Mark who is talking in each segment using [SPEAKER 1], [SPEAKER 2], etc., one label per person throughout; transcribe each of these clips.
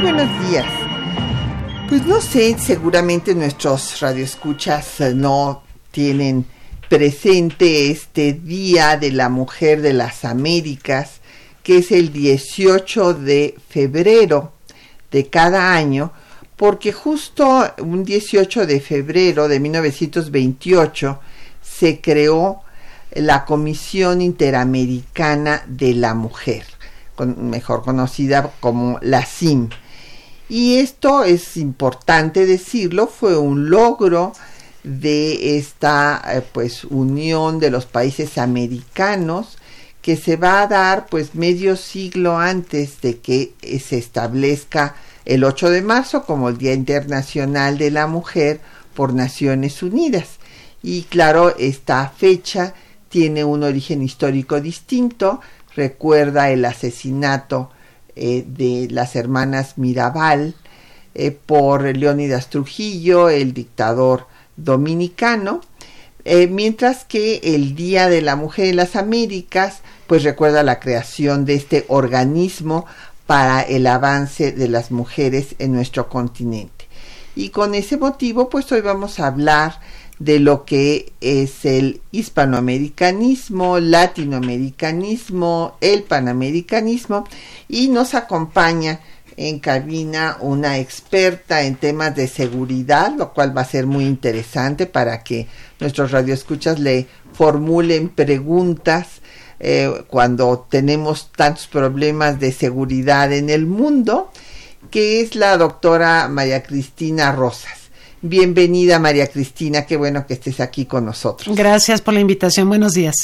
[SPEAKER 1] Buenos días. Pues no sé, seguramente nuestros radioescuchas eh, no tienen presente este Día de la Mujer de las Américas, que es el 18 de febrero de cada año, porque justo un 18 de febrero de 1928 se creó la Comisión Interamericana de la Mujer, mejor conocida como la CIM. Y esto es importante decirlo, fue un logro de esta eh, pues unión de los países americanos que se va a dar pues medio siglo antes de que eh, se establezca el 8 de marzo como el Día Internacional de la Mujer por Naciones Unidas. Y claro, esta fecha tiene un origen histórico distinto, recuerda el asesinato eh, de las hermanas Mirabal eh, por Leónidas Trujillo, el dictador dominicano, eh, mientras que el Día de la Mujer en las Américas pues recuerda la creación de este organismo para el avance de las mujeres en nuestro continente. Y con ese motivo pues hoy vamos a hablar de lo que es el hispanoamericanismo, latinoamericanismo, el panamericanismo y nos acompaña en cabina una experta en temas de seguridad, lo cual va a ser muy interesante para que nuestros radioescuchas le formulen preguntas eh, cuando tenemos tantos problemas de seguridad en el mundo, que es la doctora María Cristina Rosas. Bienvenida María Cristina, qué bueno que estés aquí con nosotros.
[SPEAKER 2] Gracias por la invitación, buenos días.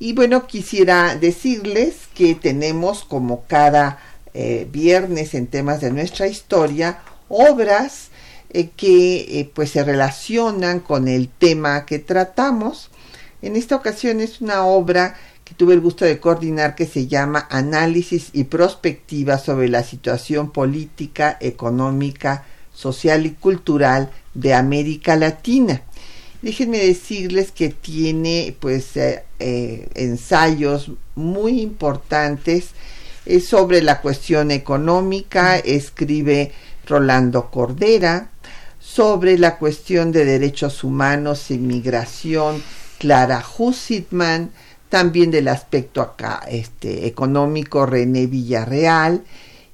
[SPEAKER 1] Y bueno, quisiera decirles que tenemos como cada eh, viernes en temas de nuestra historia obras eh, que eh, pues se relacionan con el tema que tratamos. En esta ocasión es una obra que tuve el gusto de coordinar que se llama Análisis y Prospectiva sobre la situación política, económica, social y cultural de América Latina. Déjenme decirles que tiene pues eh, eh, ensayos muy importantes sobre la cuestión económica, escribe Rolando Cordera, sobre la cuestión de derechos humanos, inmigración, Clara Hussitman, también del aspecto acá, este, económico, René Villarreal,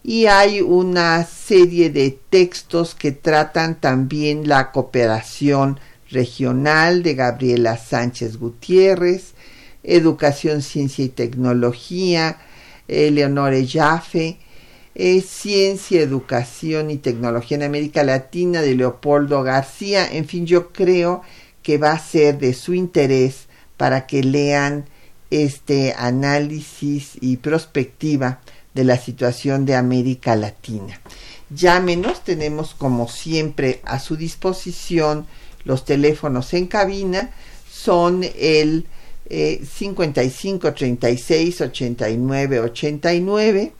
[SPEAKER 1] y hay una serie de textos que tratan también la cooperación regional de Gabriela Sánchez Gutiérrez, Educación, Ciencia y Tecnología, Eleonore Jaffe, eh, Ciencia, Educación y Tecnología en América Latina de Leopoldo García. En fin, yo creo que va a ser de su interés para que lean este análisis y perspectiva de la situación de América Latina. Llámenos, tenemos como siempre a su disposición los teléfonos en cabina, son el eh, 55 36 89 89,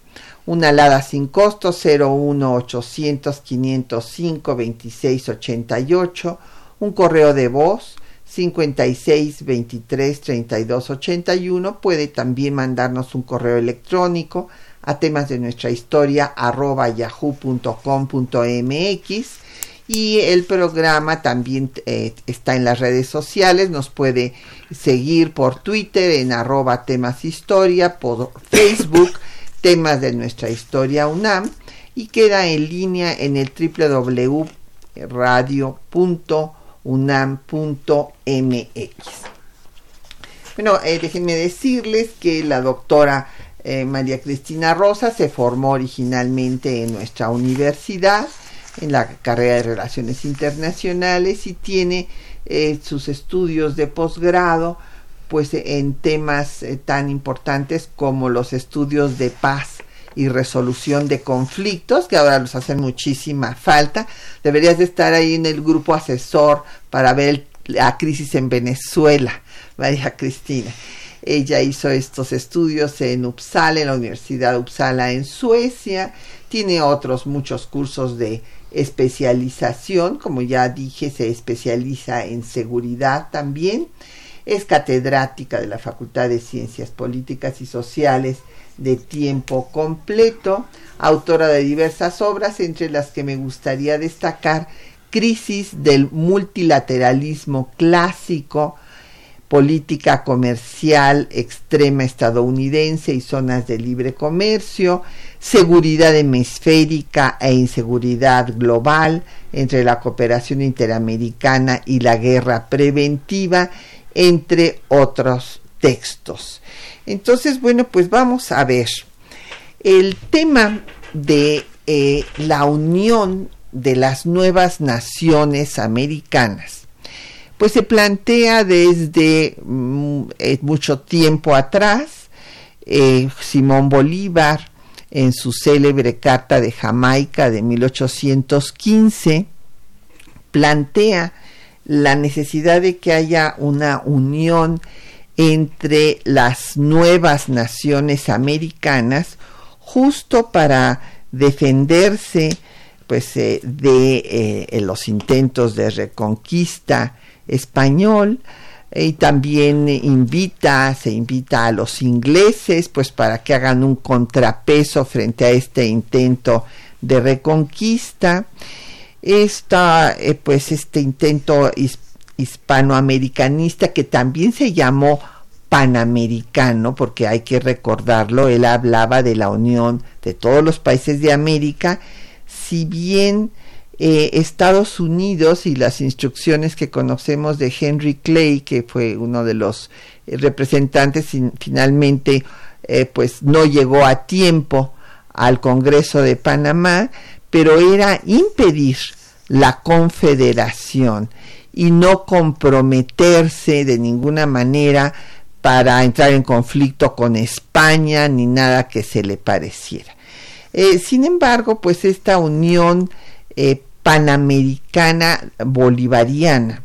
[SPEAKER 1] una alada sin costo 01 800 505 26 88, un correo de voz 56 23 32 81, puede también mandarnos un correo electrónico a temas de nuestra historia arroba yahoo.com.mx y el programa también eh, está en las redes sociales, nos puede seguir por Twitter en arroba temas historia, por Facebook temas de nuestra historia UNAM. Y queda en línea en el www.radio.unam.mx. Bueno, eh, déjenme decirles que la doctora eh, María Cristina Rosa se formó originalmente en nuestra universidad en la carrera de Relaciones Internacionales y tiene eh, sus estudios de posgrado pues en temas eh, tan importantes como los estudios de paz y resolución de conflictos, que ahora los hacen muchísima falta. Deberías de estar ahí en el grupo asesor para ver la crisis en Venezuela, María Cristina. Ella hizo estos estudios en Uppsala, en la Universidad de Uppsala en Suecia. Tiene otros muchos cursos de especialización, como ya dije, se especializa en seguridad también. Es catedrática de la Facultad de Ciencias Políticas y Sociales de tiempo completo, autora de diversas obras, entre las que me gustaría destacar Crisis del multilateralismo clásico, política comercial extrema estadounidense y zonas de libre comercio, seguridad hemisférica e inseguridad global entre la cooperación interamericana y la guerra preventiva, entre otros textos. Entonces, bueno, pues vamos a ver. El tema de eh, la unión de las nuevas naciones americanas pues se plantea desde mm, eh, mucho tiempo atrás. Eh, Simón Bolívar, en su célebre Carta de Jamaica de 1815, plantea la necesidad de que haya una unión entre las nuevas naciones americanas justo para defenderse pues eh, de los intentos de reconquista español y también invita, se invita a los ingleses pues para que hagan un contrapeso frente a este intento de reconquista. Esta, eh, pues este intento hispanoamericanista que también se llamó panamericano, porque hay que recordarlo, él hablaba de la unión de todos los países de América, si bien eh, Estados Unidos y las instrucciones que conocemos de Henry Clay, que fue uno de los eh, representantes, y finalmente eh, pues no llegó a tiempo al Congreso de Panamá, pero era impedir la confederación y no comprometerse de ninguna manera para entrar en conflicto con España ni nada que se le pareciera. sin embargo, pues esta unión eh, panamericana bolivariana,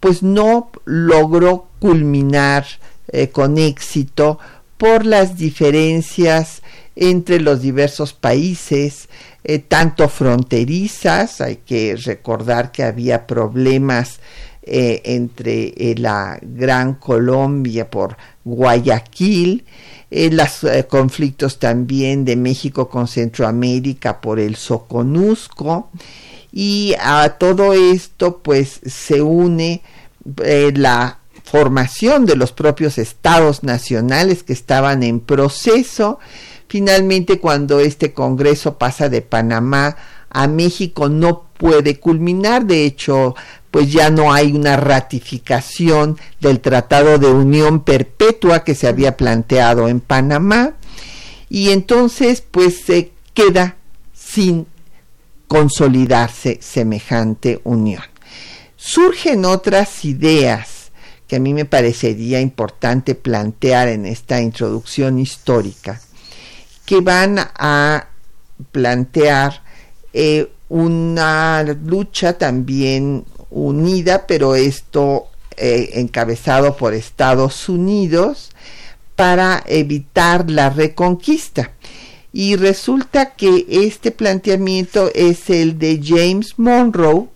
[SPEAKER 1] pues no logró culminar eh, con éxito por las diferencias entre los diversos países, eh, tanto fronterizas, hay que recordar que había problemas entre la Gran Colombia por Guayaquil, los eh, conflictos también de México con Centroamérica por el Soconusco y a todo esto pues se une eh, la formación de los propios estados nacionales que estaban en proceso. Finalmente cuando este Congreso pasa de Panamá a México no puede culminar, de hecho pues ya no hay una ratificación del Tratado de Unión Perpetua que se había planteado en Panamá y entonces pues se queda sin consolidarse semejante unión. Surgen otras ideas que a mí me parecería importante plantear en esta introducción histórica, que van a plantear eh, una lucha también unida, pero esto eh, encabezado por Estados Unidos para evitar la reconquista. Y resulta que este planteamiento es el de James Monroe,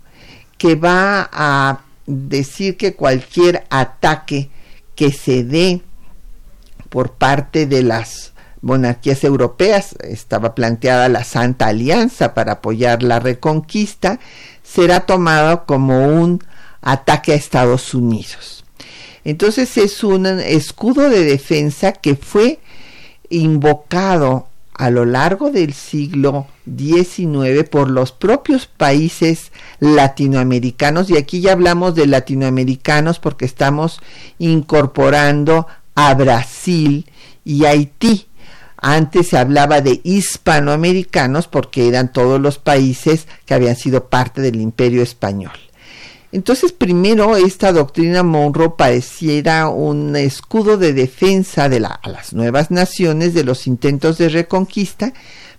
[SPEAKER 1] que va a decir que cualquier ataque que se dé por parte de las monarquías europeas, estaba planteada la Santa Alianza para apoyar la reconquista, será tomado como un ataque a Estados Unidos. Entonces es un escudo de defensa que fue invocado a lo largo del siglo XIX por los propios países latinoamericanos, y aquí ya hablamos de latinoamericanos porque estamos incorporando a Brasil y Haití. Antes se hablaba de hispanoamericanos porque eran todos los países que habían sido parte del imperio español. Entonces, primero, esta doctrina Monroe pareciera un escudo de defensa de a las nuevas naciones de los intentos de reconquista,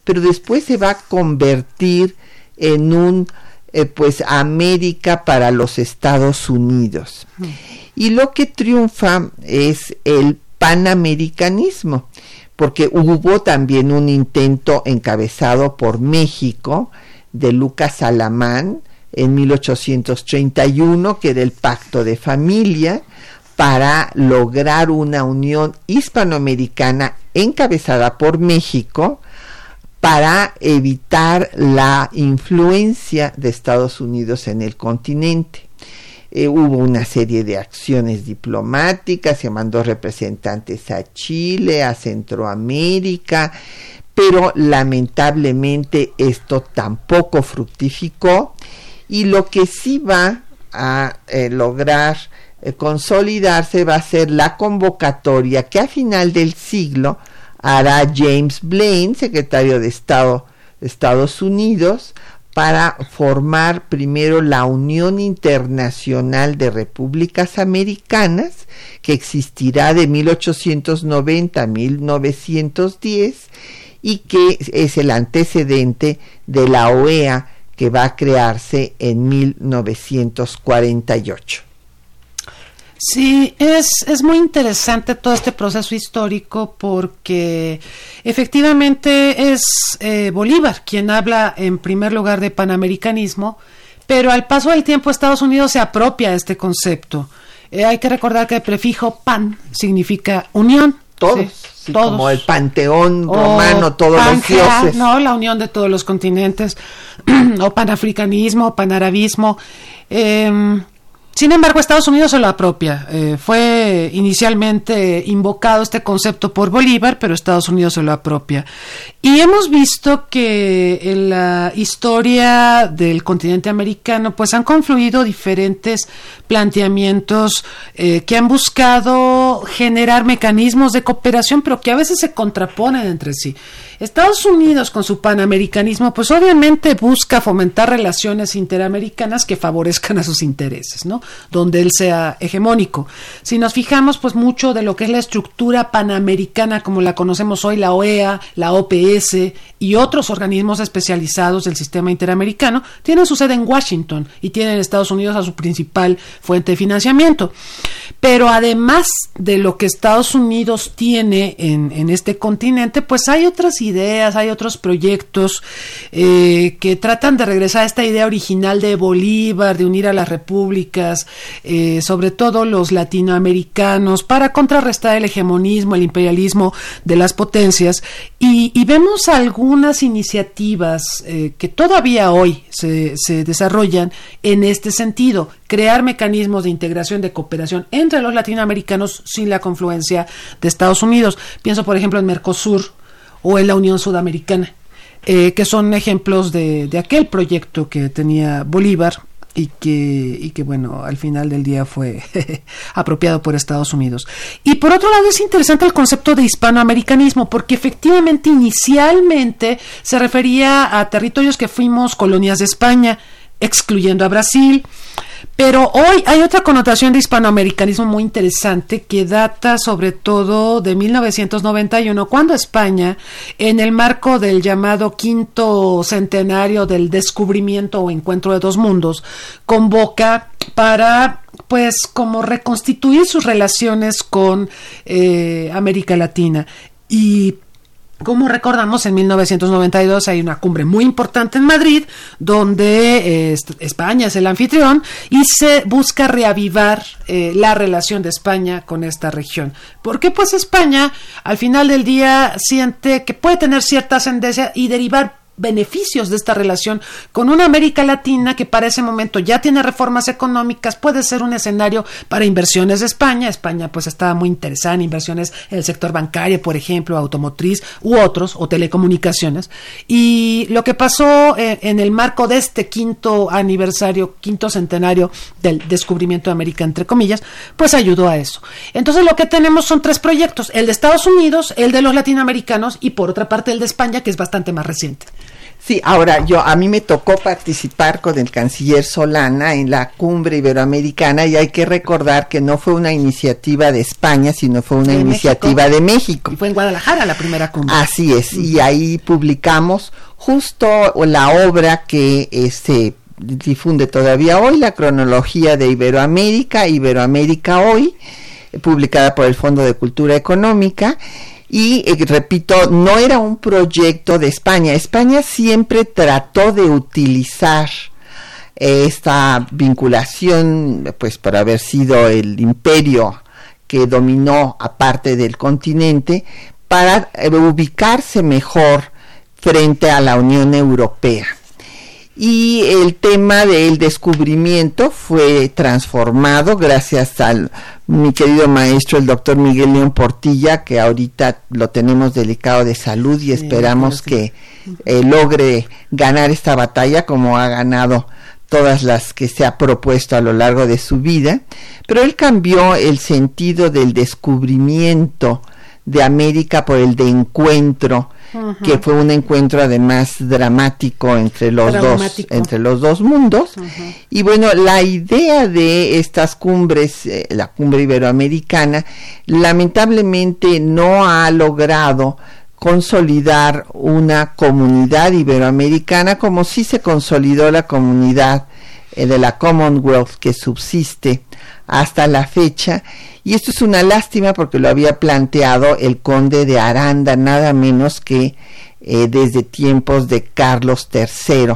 [SPEAKER 1] pero después se va a convertir en un, eh, pues, América para los Estados Unidos. Y lo que triunfa es el panamericanismo, porque hubo también un intento encabezado por México de Lucas Alamán, en 1831, que era el pacto de familia, para lograr una unión hispanoamericana encabezada por México para evitar la influencia de Estados Unidos en el continente. Eh, hubo una serie de acciones diplomáticas, se mandó representantes a Chile, a Centroamérica, pero lamentablemente esto tampoco fructificó y lo que sí va a eh, lograr eh, consolidarse va a ser la convocatoria que a final del siglo hará James Blaine, secretario de Estado de Estados Unidos, para formar primero la Unión Internacional de Repúblicas Americanas, que existirá de 1890 a 1910 y que es el antecedente de la OEA que va a crearse en 1948.
[SPEAKER 2] Sí, es, es muy interesante todo este proceso histórico porque efectivamente es eh, Bolívar quien habla en primer lugar de panamericanismo, pero al paso del tiempo Estados Unidos se apropia de este concepto. Eh, hay que recordar que el prefijo pan significa unión.
[SPEAKER 1] Todos, como el panteón romano, todos los dioses.
[SPEAKER 2] No, la unión de todos los continentes, o panafricanismo, panarabismo. Eh, sin embargo, Estados Unidos se lo apropia. Eh, fue inicialmente invocado este concepto por Bolívar, pero Estados Unidos se lo apropia. Y hemos visto que en la historia del continente americano, pues han confluido diferentes planteamientos eh, que han buscado generar mecanismos de cooperación, pero que a veces se contraponen entre sí. Estados Unidos, con su panamericanismo, pues obviamente busca fomentar relaciones interamericanas que favorezcan a sus intereses, ¿no? Donde él sea hegemónico. Si nos fijamos, pues mucho de lo que es la estructura panamericana, como la conocemos hoy, la OEA, la OPS y otros organismos especializados del sistema interamericano, tienen su sede en Washington y tienen Estados Unidos a su principal fuente de financiamiento. Pero además de lo que Estados Unidos tiene en, este continente, pues hay otras ideas ideas, hay otros proyectos eh, que tratan de regresar a esta idea original de Bolívar, de unir a las repúblicas, eh, sobre todo los latinoamericanos, para contrarrestar el hegemonismo, el imperialismo de las potencias. Y, vemos algunas iniciativas eh, que todavía hoy se, desarrollan en este sentido, crear mecanismos de integración, de cooperación entre los latinoamericanos sin la confluencia de Estados Unidos. Pienso, por ejemplo, en Mercosur, o en la Unión Sudamericana, eh, que son ejemplos de, aquel proyecto que tenía Bolívar y que, y que, bueno, al final del día fue apropiado por Estados Unidos. Y por otro lado, es interesante el concepto de hispanoamericanismo, porque efectivamente inicialmente se refería a territorios que fuimos colonias de España, excluyendo a Brasil. Pero hoy hay otra connotación de hispanoamericanismo muy interesante que data sobre todo de 1991, cuando España, en el marco del llamado quinto centenario del descubrimiento o encuentro de dos mundos, convoca para pues como reconstituir sus relaciones con eh, América Latina. Y Como recordamos, en 1992 hay una cumbre muy importante en Madrid, donde eh, España es el anfitrión y se busca reavivar eh, la relación de España con esta región. Porque pues España al final del día siente que puede tener cierta ascendencia y derivar beneficios de esta relación con una América Latina que para ese momento ya tiene reformas económicas, puede ser un escenario para inversiones de España. España pues estaba muy interesada en inversiones en el sector bancario, por ejemplo, automotriz u otros, o telecomunicaciones. Y lo que pasó eh, en el marco de este quinto aniversario, quinto centenario del descubrimiento de América, entre comillas, pues ayudó a eso. Entonces lo que tenemos son tres proyectos, el de Estados Unidos, el de los latinoamericanos y por otra parte el de España, que es bastante más reciente.
[SPEAKER 1] Sí, ahora yo a mí me tocó participar con el canciller Solana en la cumbre iberoamericana y hay que recordar que no fue una iniciativa de España, sino fue una iniciativa de México.
[SPEAKER 2] Y fue en Guadalajara la primera cumbre.
[SPEAKER 1] Así es, y ahí publicamos justo la obra que este, difunde todavía hoy, la cronología de Iberoamérica, Iberoamérica hoy, publicada por el Fondo de Cultura Económica y eh, repito, no era un proyecto de España. España siempre trató de utilizar esta vinculación, pues por haber sido el imperio que dominó aparte del continente, para eh, ubicarse mejor frente a la Unión Europea y el tema del descubrimiento fue transformado gracias al mi querido maestro el doctor Miguel León Portilla que ahorita lo tenemos delicado de salud y esperamos que eh, logre ganar esta batalla como ha ganado todas las que se ha propuesto a lo largo de su vida, pero él cambió el sentido del descubrimiento de América por el de encuentro que fue un encuentro además dramático entre los dos entre los dos mundos. Y bueno la idea de estas cumbres eh, la cumbre iberoamericana lamentablemente no ha logrado consolidar una comunidad iberoamericana como si se consolidó la comunidad eh, de la Commonwealth que subsiste hasta la fecha. Y esto es una lástima porque lo había planteado el conde de Aranda, nada menos que eh, desde tiempos de Carlos III,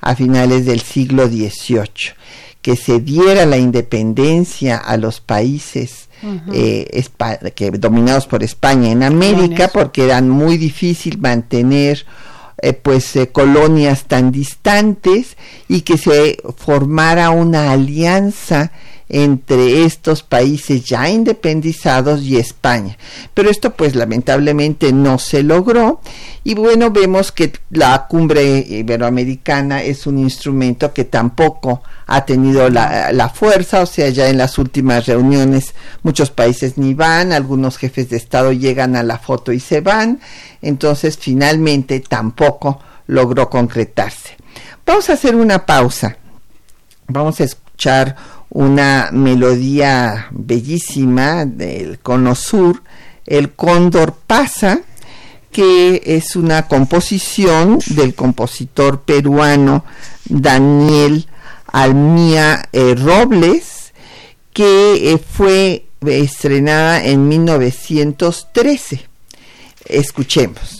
[SPEAKER 1] a finales del siglo XVIII, que se diera la independencia a los países eh, que, dominados por España en América, porque eran muy difícil mantener eh, pues colonias tan distantes y que se formara una alianza entre estos países ya independizados y España. Pero esto pues lamentablemente no se logró y bueno, vemos que la cumbre iberoamericana es un instrumento que tampoco ha tenido la, la fuerza, o sea, ya en las últimas reuniones muchos países ni van, algunos jefes de Estado llegan a la foto y se van, entonces finalmente tampoco logró concretarse. Vamos a hacer una pausa. Vamos a escuchar una melodía bellísima del cono sur, El Cóndor pasa, que es una composición del compositor peruano Daniel Almía eh, Robles, que eh, fue estrenada en 1913. Escuchemos.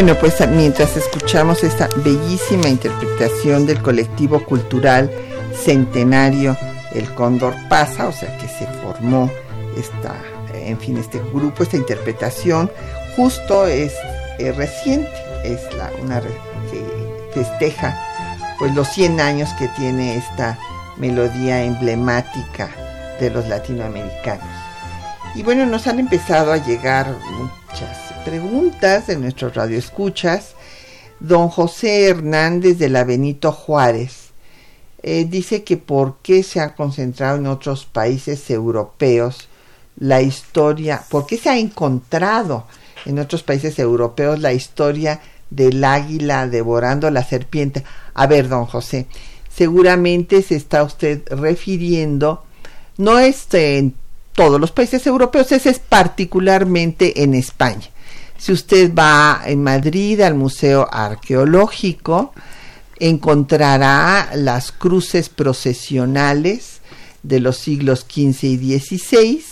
[SPEAKER 1] Bueno, pues mientras escuchamos esta bellísima interpretación del colectivo cultural centenario El Cóndor pasa, o sea que se formó esta, en fin, este grupo, esta interpretación, justo es, reciente, es la, una que festeja pues los 100 años que tiene esta melodía emblemática de los latinoamericanos. Y bueno, nos han empezado a llegar muchas preguntas de nuestros radioescuchas. Don José Hernández de la Benito Juárez eh, dice que por qué se ha concentrado en otros países europeos la historia, por qué se ha encontrado en otros países europeos la historia del águila devorando la serpiente. A ver, don José, seguramente se está usted refiriendo, no es en todos los países europeos, ese es particularmente en España. Si usted va en Madrid al Museo Arqueológico, encontrará las cruces procesionales de los siglos XV y XVI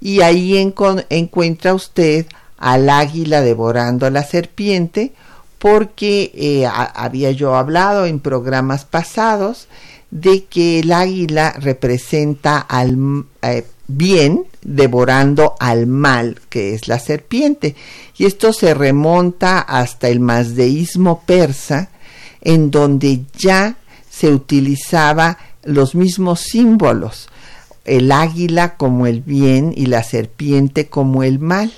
[SPEAKER 1] y ahí encuentra usted al águila devorando a la serpiente porque eh, había yo hablado en programas pasados de que el águila representa al eh, bien devorando al mal, que es la serpiente. Y esto se remonta hasta el mazdeísmo persa, en donde ya se utilizaba los mismos símbolos, el águila como el bien y la serpiente como el mal.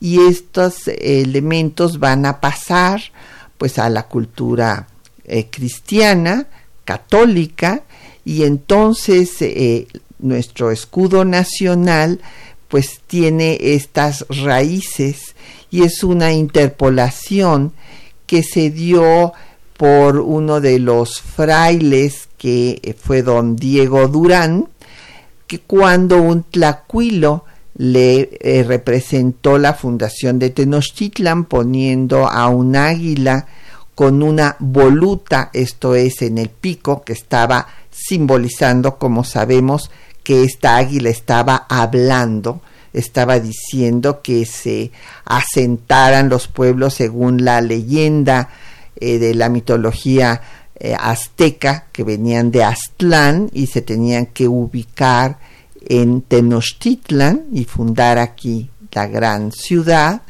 [SPEAKER 1] Y estos elementos van a pasar pues a la cultura eh, cristiana, católica, y entonces eh, nuestro escudo nacional pues tiene estas raíces y es una interpolación que se dio por uno de los frailes que fue don Diego Durán, que cuando un tlacuilo le eh, representó la fundación de Tenochtitlan poniendo a un águila con una voluta, esto es en el pico, que estaba simbolizando, como sabemos, que esta águila estaba hablando, estaba diciendo que se asentaran los pueblos según la leyenda eh, de la mitología eh, azteca, que venían de Aztlán y se tenían que ubicar en Tenochtitlan y fundar aquí la gran ciudad,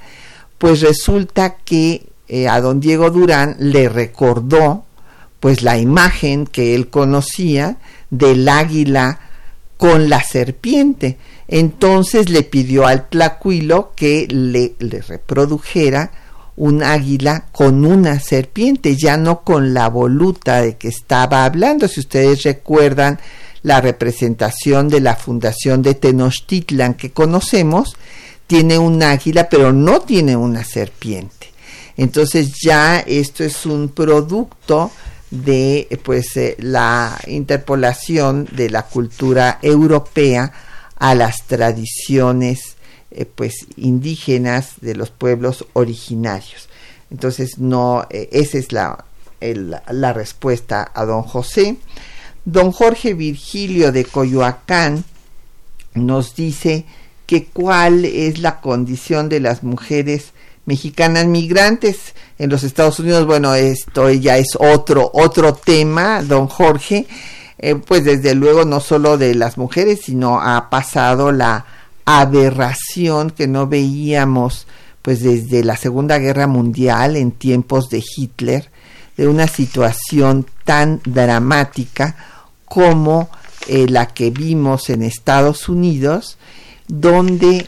[SPEAKER 1] pues resulta que eh, a don Diego Durán le recordó pues la imagen que él conocía del águila con la serpiente. Entonces le pidió al tlacuilo que le, le, reprodujera un águila con una serpiente, ya no con la voluta de que estaba hablando. Si ustedes recuerdan la representación de la fundación de Tenochtitlan que conocemos, tiene un águila, pero no tiene una serpiente. Entonces ya esto es un producto de pues eh, la interpolación de la cultura europea a las tradiciones eh, pues indígenas de los pueblos originarios. Entonces no eh, esa es la, la respuesta a don José. Don Jorge Virgilio de Coyoacán nos dice que cuál es la condición de las mujeres mexicanas migrantes en los Estados Unidos. Bueno, esto ya es otro, otro tema, don Jorge. Eh, pues desde luego no solo de las mujeres, sino ha pasado la aberración que no veíamos pues desde la Segunda Guerra Mundial en tiempos de Hitler, de una situación tan dramática como eh, la que vimos en Estados Unidos, donde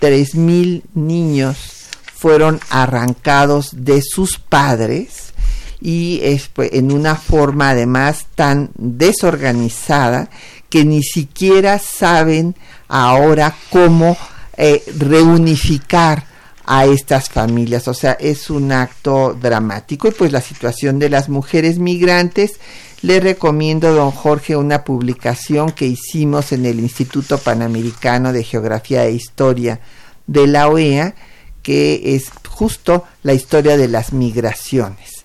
[SPEAKER 1] 3.000 niños fueron arrancados de sus padres y en una forma además tan desorganizada que ni siquiera saben ahora cómo eh, reunificar a estas familias. O sea, es un acto dramático y pues la situación de las mujeres migrantes. Le recomiendo, don Jorge, una publicación que hicimos en el Instituto Panamericano de Geografía e Historia de la OEA, que es justo la historia de las migraciones.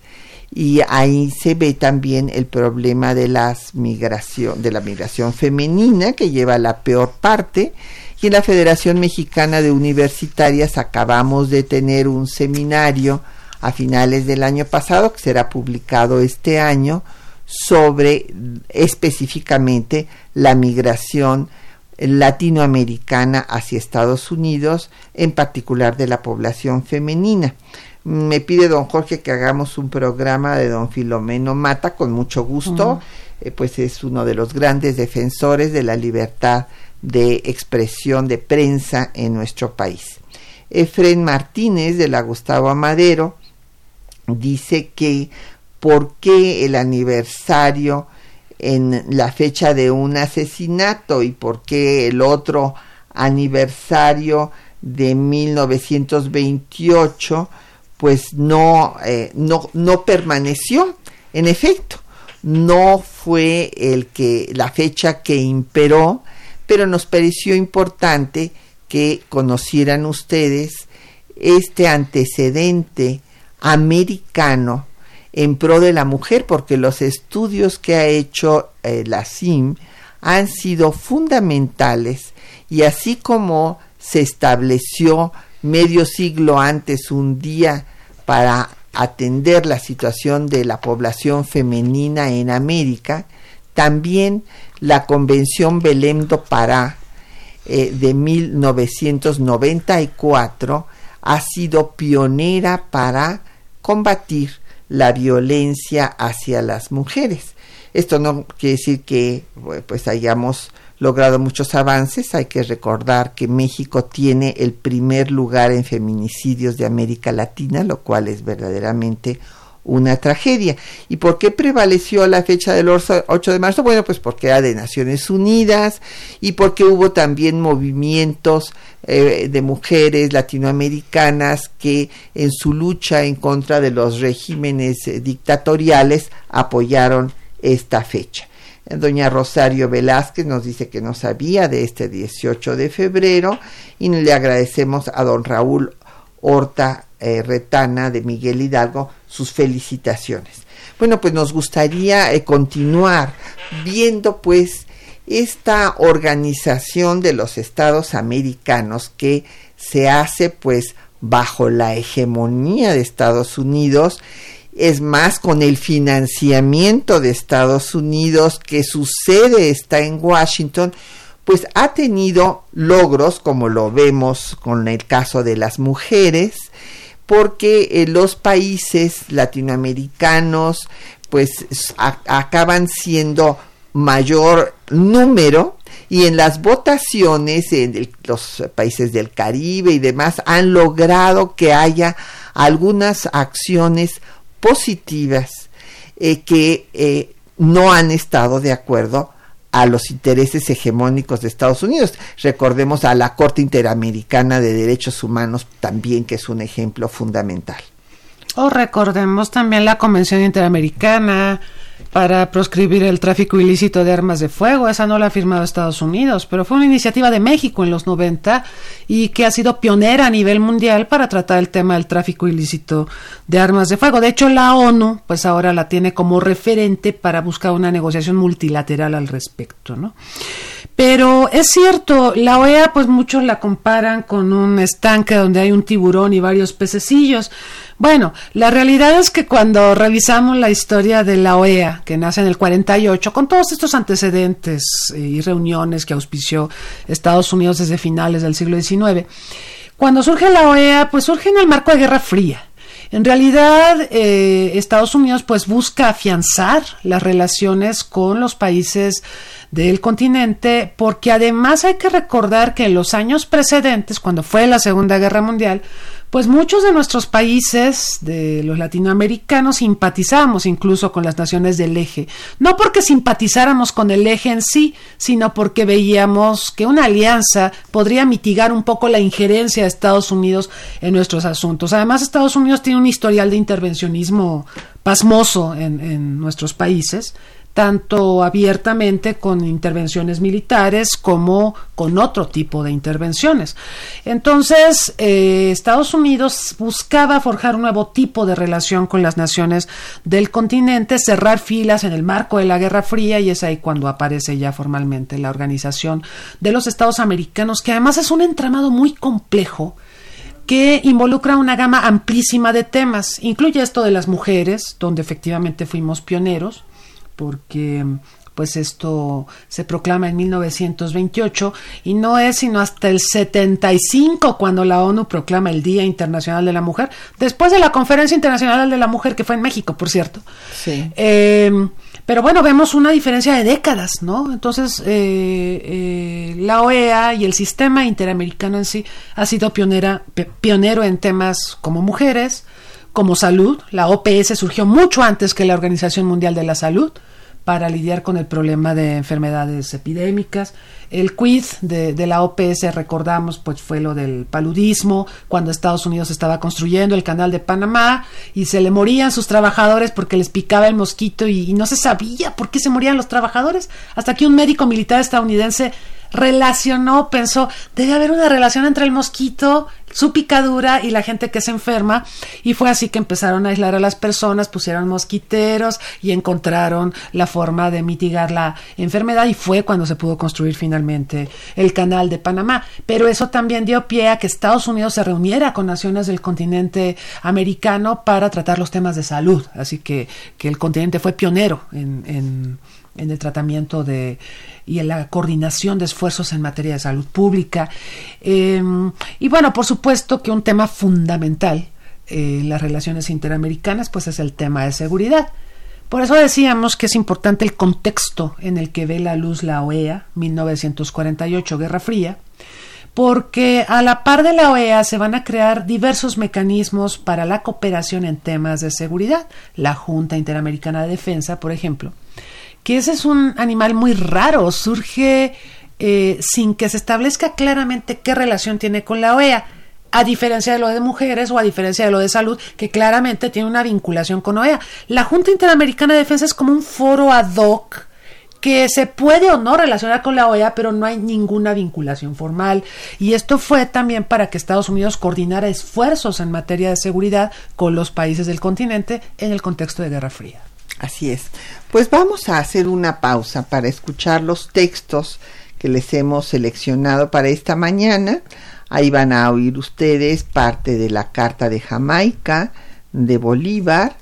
[SPEAKER 1] Y ahí se ve también el problema de, las migración, de la migración femenina, que lleva la peor parte. Y en la Federación Mexicana de Universitarias acabamos de tener un seminario a finales del año pasado, que será publicado este año, sobre específicamente la migración latinoamericana hacia Estados Unidos, en particular de la población femenina. Me pide don Jorge que hagamos un programa de don Filomeno Mata con mucho gusto, eh, pues es uno de los grandes defensores de la libertad de expresión de prensa en nuestro país. Efren Martínez de la Gustavo Amadero dice que por qué el aniversario en la fecha de un asesinato y por qué el otro aniversario de 1928 pues no, eh, no, no permaneció. En efecto, no fue el que, la fecha que imperó, pero nos pareció importante que conocieran ustedes este antecedente americano en pro de la mujer, porque los estudios que ha hecho eh, la CIM han sido fundamentales y así como se estableció medio siglo antes un día para atender la situación de la población femenina en América, también la Convención Belém do Pará eh, de 1994 ha sido pionera para combatir la violencia hacia las mujeres. Esto no quiere decir que pues hayamos logrado muchos avances. Hay que recordar que México tiene el primer lugar en feminicidios de América Latina, lo cual es verdaderamente una tragedia. ¿Y por qué prevaleció la fecha del 8 de marzo? Bueno, pues porque era de Naciones Unidas y porque hubo también movimientos eh, de mujeres latinoamericanas que en su lucha en contra de los regímenes eh, dictatoriales apoyaron esta fecha. Doña Rosario Velázquez nos dice que no sabía de este 18 de febrero y le agradecemos a don Raúl Horta eh, Retana de Miguel Hidalgo sus felicitaciones. Bueno, pues nos gustaría eh, continuar viendo pues esta organización de los estados americanos que se hace pues bajo la hegemonía de Estados Unidos es más con el financiamiento de Estados Unidos que su sede está en Washington pues ha tenido logros como lo vemos con el caso de las mujeres porque eh, los países latinoamericanos pues acaban siendo mayor número y en las votaciones en los países del Caribe y demás han logrado que haya algunas acciones positivas eh, que eh, no han estado de acuerdo a los intereses hegemónicos de Estados Unidos. Recordemos a la Corte Interamericana de Derechos Humanos también, que es un ejemplo fundamental.
[SPEAKER 2] O recordemos también la Convención Interamericana para proscribir el tráfico ilícito de armas de fuego. Esa no la ha firmado Estados Unidos, pero fue una iniciativa de México en los 90 y que ha sido pionera a nivel mundial para tratar el tema del tráfico ilícito de armas de fuego. De hecho, la ONU, pues ahora la tiene como referente para buscar una negociación multilateral al respecto, ¿no? Pero es cierto, la OEA, pues muchos la comparan con un estanque donde hay un tiburón y varios pececillos. Bueno, la realidad es que cuando revisamos la historia de la OEA, que nace en el 48, con todos estos antecedentes y reuniones que auspició Estados Unidos desde finales del siglo XIX, cuando surge la OEA, pues surge en el marco de Guerra Fría. En realidad, eh, Estados Unidos pues busca afianzar las relaciones con los países del continente, porque además hay que recordar que en los años precedentes, cuando fue la Segunda Guerra Mundial, pues muchos de nuestros países, de los latinoamericanos, simpatizamos incluso con las naciones del eje. No porque simpatizáramos con el eje en sí, sino porque veíamos que una alianza podría mitigar un poco la injerencia de Estados Unidos en nuestros asuntos. Además, Estados Unidos tiene un historial de intervencionismo pasmoso en nuestros países tanto abiertamente con intervenciones militares como con otro tipo de intervenciones. Entonces, eh, Estados Unidos buscaba forjar un nuevo tipo de relación con las naciones del continente, cerrar filas en el marco de la Guerra Fría y es ahí cuando aparece ya formalmente la Organización de los Estados Americanos, que además es un entramado muy complejo que involucra una gama amplísima de temas. Incluye esto de las mujeres, donde efectivamente fuimos pioneros, porque pues esto se proclama en 1928 y no es sino hasta el 75 cuando la ONU proclama el Día Internacional de la Mujer, después de la Conferencia Internacional de la Mujer que fue en México, por cierto.
[SPEAKER 1] Sí.
[SPEAKER 2] Eh, pero bueno, vemos una diferencia de décadas, ¿no? Entonces, eh, eh, la OEA y el sistema interamericano en sí ha sido pionera, pionero en temas como mujeres, como salud. La OPS surgió mucho antes que la Organización Mundial de la Salud para lidiar con el problema de enfermedades epidémicas. El quid de, la OPS, recordamos, pues fue lo del paludismo, cuando Estados Unidos estaba construyendo el canal de Panamá y se le morían sus trabajadores porque les picaba el mosquito y, y no se sabía por qué se morían los trabajadores, hasta que un médico militar estadounidense relacionó, pensó, debe haber una relación entre el mosquito, su picadura y la gente que se enferma. Y fue así que empezaron a aislar a las personas, pusieron mosquiteros y encontraron la forma de mitigar la enfermedad. Y fue cuando se pudo construir finalmente el canal de Panamá. Pero eso también dio pie a que Estados Unidos se reuniera con naciones del continente americano para tratar los temas de salud. Así que, que el continente fue pionero en, en, en el tratamiento de y en la coordinación de esfuerzos en materia de salud pública. Em, y bueno, por supuesto que un tema fundamental en las relaciones interamericanas pues es el tema de seguridad. Por eso decíamos que es importante el contexto en el que ve la luz la OEA, 1948, Guerra Fría, porque a la par de la OEA se van a crear diversos mecanismos para la cooperación en temas de seguridad. La Junta Interamericana de Defensa, por ejemplo, que ese es un animal muy raro, surge eh, sin que se establezca claramente qué relación tiene con la OEA, a diferencia de lo de mujeres o a diferencia de lo de salud, que claramente tiene una vinculación con OEA. La Junta Interamericana de Defensa es como un foro ad hoc que se puede o no relacionar con la OEA, pero no hay ninguna vinculación formal. Y esto fue también para que Estados Unidos coordinara esfuerzos en materia de seguridad con los países del continente en el contexto de Guerra Fría.
[SPEAKER 1] Así es. Pues vamos a hacer una pausa para escuchar los textos que les hemos seleccionado para esta mañana. Ahí van a oír ustedes parte de la Carta de Jamaica de Bolívar,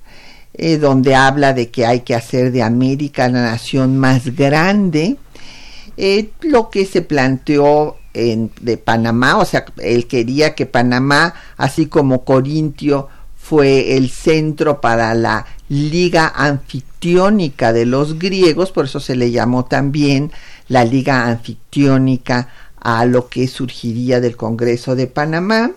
[SPEAKER 1] eh, donde habla de que hay que hacer de América la nación más grande. Eh, lo que se planteó en, de Panamá, o sea, él quería que Panamá, así como Corintio, fue el centro para la liga anfictiónica de los griegos, por eso se le llamó también la liga anfictiónica a lo que surgiría del Congreso de Panamá.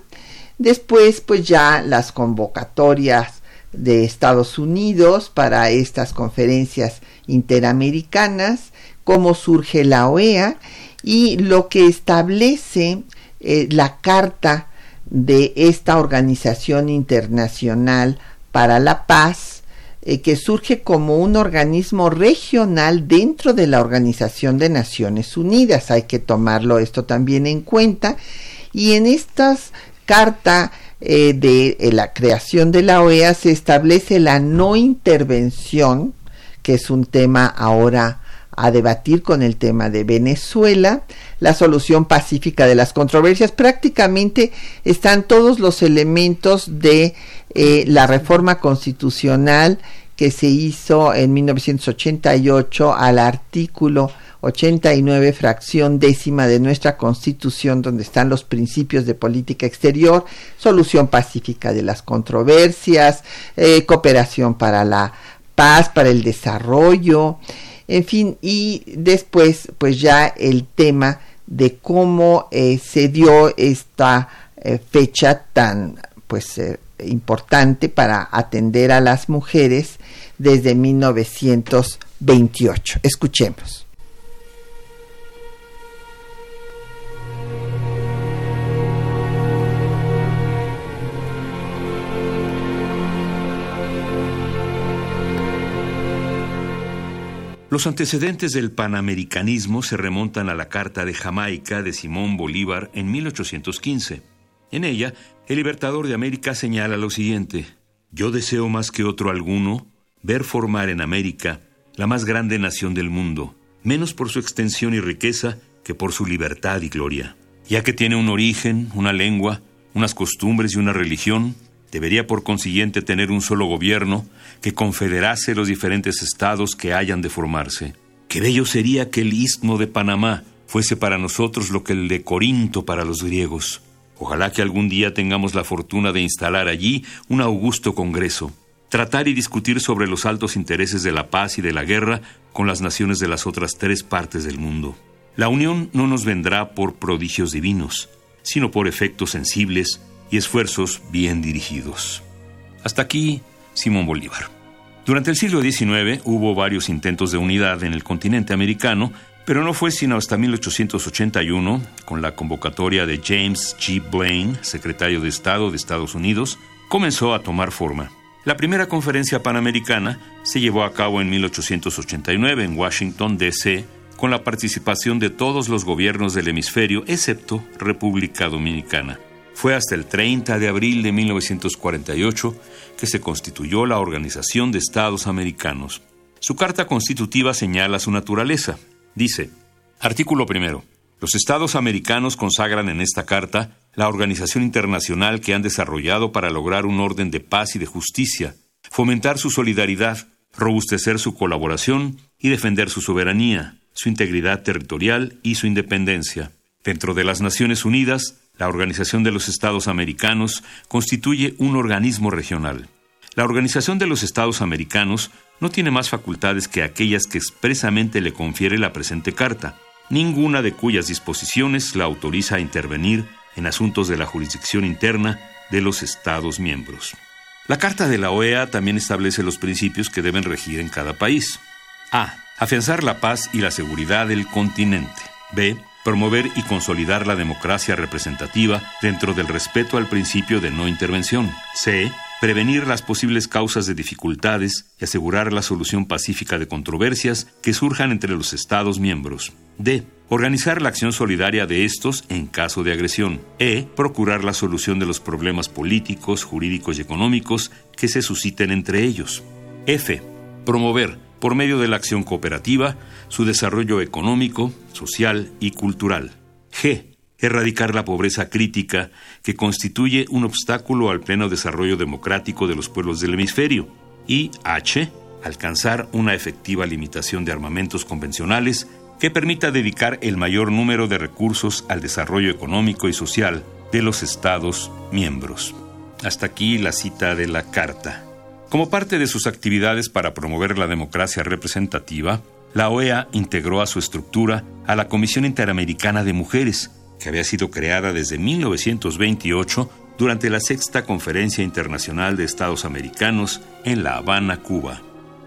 [SPEAKER 1] Después, pues ya las convocatorias de Estados Unidos para estas conferencias interamericanas, cómo surge la OEA y lo que establece eh, la Carta de esta organización internacional para la paz, eh, que surge como un organismo regional dentro de la Organización de Naciones Unidas. Hay que tomarlo esto también en cuenta. Y en esta carta eh, de eh, la creación de la OEA se establece la no intervención, que es un tema ahora a debatir con el tema de Venezuela, la solución pacífica de las controversias. Prácticamente están todos los elementos de eh, la reforma constitucional que se hizo en 1988 al artículo 89, fracción décima de nuestra Constitución, donde están los principios de política exterior, solución pacífica de las controversias, eh, cooperación para la paz, para el desarrollo, en fin, y después pues ya el tema de cómo eh, se dio esta eh, fecha tan pues eh, importante para atender a las mujeres desde 1928. Escuchemos.
[SPEAKER 3] Los antecedentes del panamericanismo se remontan a la Carta de Jamaica de Simón Bolívar en 1815. En ella, el libertador de América señala lo siguiente, Yo deseo más que otro alguno ver formar en América la más grande nación del mundo, menos por su extensión y riqueza que por su libertad y gloria, ya que tiene un origen, una lengua, unas costumbres y una religión, debería por consiguiente tener un solo gobierno que confederase los diferentes estados que hayan de formarse. Qué bello sería que el istmo de Panamá fuese para nosotros lo que el de Corinto para los griegos. Ojalá que algún día tengamos la fortuna de instalar allí un augusto Congreso, tratar y discutir sobre los altos intereses de la paz y de la guerra con las naciones de las otras tres partes del mundo. La unión no nos vendrá por prodigios divinos, sino por efectos sensibles y esfuerzos bien dirigidos. Hasta aquí, Simón Bolívar. Durante el siglo XIX hubo varios intentos de unidad en el continente americano, pero no fue sino hasta 1881, con la convocatoria de James G. Blaine, secretario de Estado de Estados Unidos, comenzó a tomar forma. La primera conferencia panamericana se llevó a cabo en 1889 en Washington, D.C., con la participación de todos los gobiernos del hemisferio, excepto República Dominicana. Fue hasta el 30 de abril de 1948 que se constituyó la Organización de Estados Americanos. Su carta constitutiva señala su naturaleza. Dice, artículo primero, los Estados americanos consagran en esta carta la organización internacional que han desarrollado para lograr un orden de paz y de justicia, fomentar su solidaridad, robustecer su colaboración y defender su soberanía, su integridad territorial y su independencia. Dentro de las Naciones Unidas, la Organización de los Estados Americanos constituye un organismo regional. La Organización de los Estados Americanos no tiene más facultades que aquellas que expresamente le confiere la presente carta, ninguna de cuyas disposiciones la autoriza a intervenir en asuntos de la jurisdicción interna de los Estados miembros. La Carta de la OEA también establece los principios que deben regir en cada país. A. Afianzar la paz y la seguridad del continente. B. Promover y consolidar la democracia representativa dentro del respeto al principio de no intervención. C prevenir las posibles causas de dificultades y asegurar la solución pacífica de controversias que surjan entre los Estados miembros. D. Organizar la acción solidaria de estos en caso de agresión. E. Procurar la solución de los problemas políticos, jurídicos y económicos que se susciten entre ellos. F. Promover, por medio de la acción cooperativa, su desarrollo económico, social y cultural. G erradicar la pobreza crítica que constituye un obstáculo al pleno desarrollo democrático de los pueblos del hemisferio. Y H. Alcanzar una efectiva limitación de armamentos convencionales que permita dedicar el mayor número de recursos al desarrollo económico y social de los Estados miembros. Hasta aquí la cita de la Carta. Como parte de sus actividades para promover la democracia representativa, la OEA integró a su estructura a la Comisión Interamericana de Mujeres, que había sido creada desde 1928 durante la sexta Conferencia Internacional de Estados Americanos en La Habana, Cuba.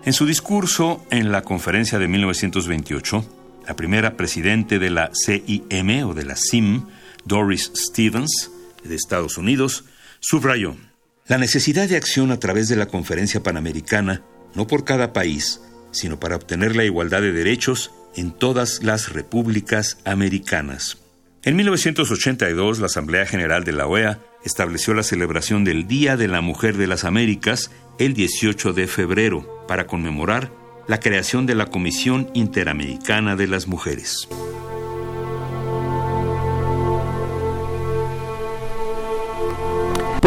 [SPEAKER 3] En su discurso en la conferencia de 1928, la primera presidente de la CIM o de la CIM, Doris Stevens, de Estados Unidos, subrayó la necesidad de acción a través de la conferencia panamericana, no por cada país, sino para obtener la igualdad de derechos en todas las repúblicas americanas. En 1982, la Asamblea General de la OEA estableció la celebración del Día de la Mujer de las Américas el 18 de febrero para conmemorar la creación de la Comisión Interamericana de las Mujeres.